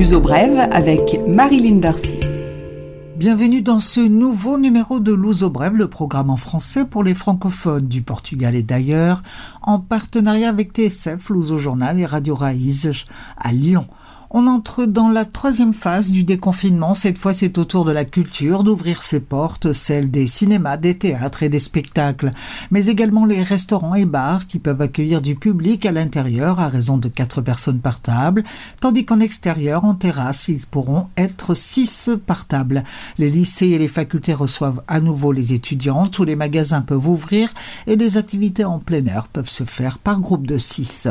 L'uso brève avec Marilyn Darcy. Bienvenue dans ce nouveau numéro de Luso Brève, le programme en français pour les francophones du Portugal et d'ailleurs, en partenariat avec TSF, Luso Journal et Radio Raíz à Lyon. On entre dans la troisième phase du déconfinement. Cette fois, c'est au tour de la culture d'ouvrir ses portes, celle des cinémas, des théâtres et des spectacles, mais également les restaurants et bars qui peuvent accueillir du public à l'intérieur à raison de quatre personnes par table, tandis qu'en extérieur, en terrasse, ils pourront être six par table. Les lycées et les facultés reçoivent à nouveau les étudiants, tous les magasins peuvent ouvrir et les activités en plein air peuvent se faire par groupe de six.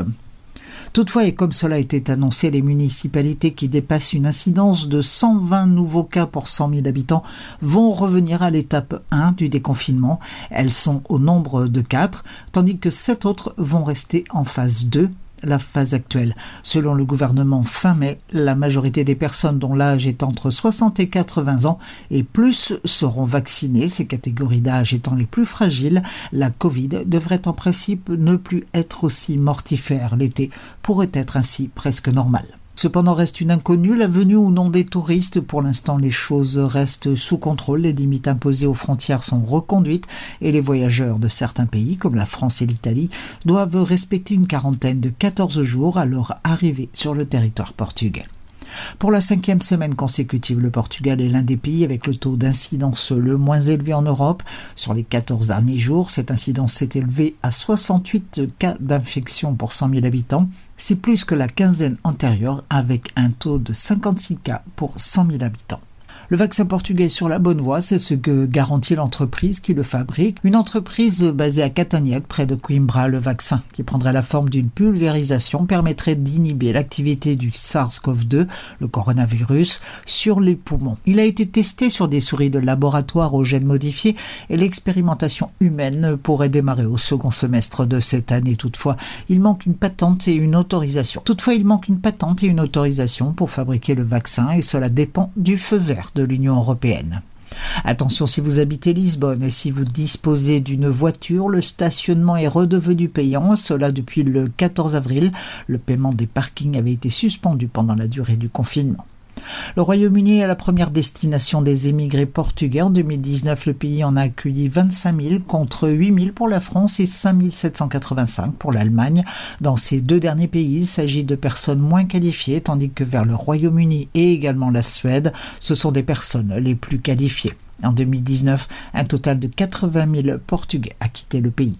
Toutefois, et comme cela a été annoncé, les municipalités qui dépassent une incidence de 120 nouveaux cas pour 100 000 habitants vont revenir à l'étape 1 du déconfinement. Elles sont au nombre de 4, tandis que 7 autres vont rester en phase 2 la phase actuelle. Selon le gouvernement fin mai, la majorité des personnes dont l'âge est entre 60 et 80 ans et plus seront vaccinées, ces catégories d'âge étant les plus fragiles. La Covid devrait en principe ne plus être aussi mortifère. L'été pourrait être ainsi presque normal. Cependant reste une inconnue la venue ou non des touristes. Pour l'instant, les choses restent sous contrôle. Les limites imposées aux frontières sont reconduites et les voyageurs de certains pays, comme la France et l'Italie, doivent respecter une quarantaine de 14 jours à leur arrivée sur le territoire portugais. Pour la cinquième semaine consécutive, le Portugal est l'un des pays avec le taux d'incidence le moins élevé en Europe. Sur les 14 derniers jours, cette incidence s'est élevée à 68 cas d'infection pour 100 000 habitants. C'est plus que la quinzaine antérieure avec un taux de 56 cas pour 100 000 habitants. Le vaccin portugais sur la bonne voie, c'est ce que garantit l'entreprise qui le fabrique. Une entreprise basée à Catagnac, près de Coimbra. Le vaccin, qui prendrait la forme d'une pulvérisation, permettrait d'inhiber l'activité du SARS-CoV-2, le coronavirus, sur les poumons. Il a été testé sur des souris de laboratoire aux gènes modifiés et l'expérimentation humaine pourrait démarrer au second semestre de cette année. Toutefois, il manque une patente et une autorisation. Toutefois, il manque une patente et une autorisation pour fabriquer le vaccin et cela dépend du feu vert l'Union européenne. Attention si vous habitez Lisbonne et si vous disposez d'une voiture, le stationnement est redevenu payant, cela depuis le 14 avril. Le paiement des parkings avait été suspendu pendant la durée du confinement. Le Royaume-Uni est la première destination des émigrés portugais. En 2019, le pays en a accueilli 25 000 contre 8 000 pour la France et 5 785 pour l'Allemagne. Dans ces deux derniers pays, il s'agit de personnes moins qualifiées, tandis que vers le Royaume-Uni et également la Suède, ce sont des personnes les plus qualifiées. En 2019, un total de 80 000 Portugais a quitté le pays.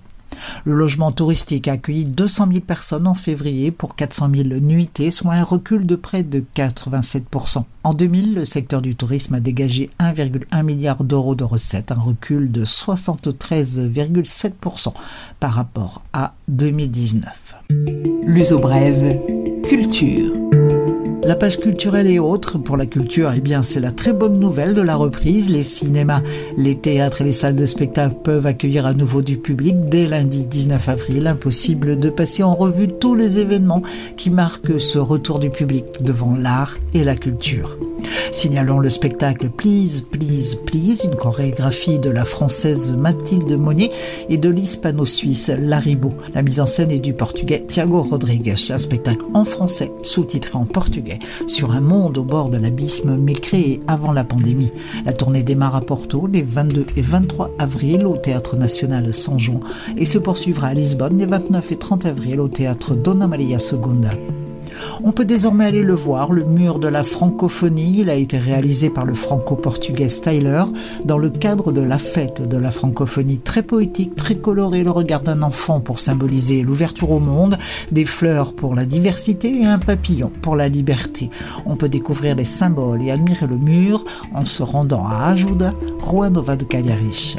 Le logement touristique a accueilli 200 000 personnes en février pour 400 000 nuitées, soit un recul de près de 87%. En 2000, le secteur du tourisme a dégagé 1,1 milliard d'euros de recettes, un recul de 73,7% par rapport à 2019. L'uso brève, culture. La page culturelle et autres pour la culture, eh bien, c'est la très bonne nouvelle de la reprise. Les cinémas, les théâtres et les salles de spectacle peuvent accueillir à nouveau du public dès lundi 19 avril. Impossible de passer en revue tous les événements qui marquent ce retour du public devant l'art et la culture. Signalons le spectacle Please, Please, Please, une chorégraphie de la française Mathilde Monnier et de l'hispano-suisse Laribo. La mise en scène est du portugais Thiago Rodrigues, un spectacle en français sous-titré en portugais sur un monde au bord de l'abysme mais créé avant la pandémie. La tournée démarre à Porto les 22 et 23 avril au Théâtre National San Juan et se poursuivra à Lisbonne les 29 et 30 avril au Théâtre Dona Maria Segunda. On peut désormais aller le voir, le mur de la francophonie. Il a été réalisé par le franco-portugais Styler dans le cadre de la fête de la francophonie. Très poétique, très coloré, le regard d'un enfant pour symboliser l'ouverture au monde, des fleurs pour la diversité et un papillon pour la liberté. On peut découvrir les symboles et admirer le mur en se rendant à Ajuda, Rua Nova de Calharis.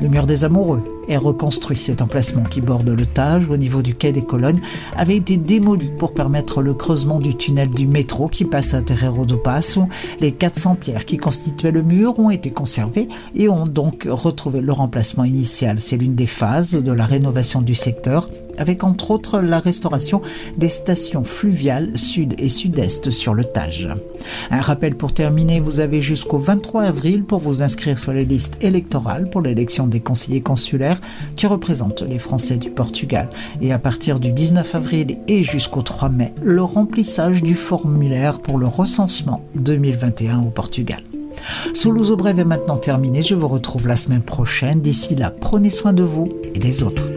Le mur des amoureux est reconstruit. Cet emplacement qui borde le Tage au niveau du quai des Colonnes avait été démoli pour permettre le creusement du tunnel du métro qui passe à Terreiro do Passo. Les 400 pierres qui constituaient le mur ont été conservées et ont donc retrouvé leur emplacement initial. C'est l'une des phases de la rénovation du secteur avec entre autres la restauration des stations fluviales sud et sud-est sur le Tage. Un rappel pour terminer, vous avez jusqu'au 23 avril pour vous inscrire sur les listes électorales pour l'élection des conseillers consulaires qui représentent les Français du Portugal. Et à partir du 19 avril et jusqu'au 3 mai, le remplissage du formulaire pour le recensement 2021 au Portugal. Au Brève est maintenant terminé. Je vous retrouve la semaine prochaine. D'ici là, prenez soin de vous et des autres.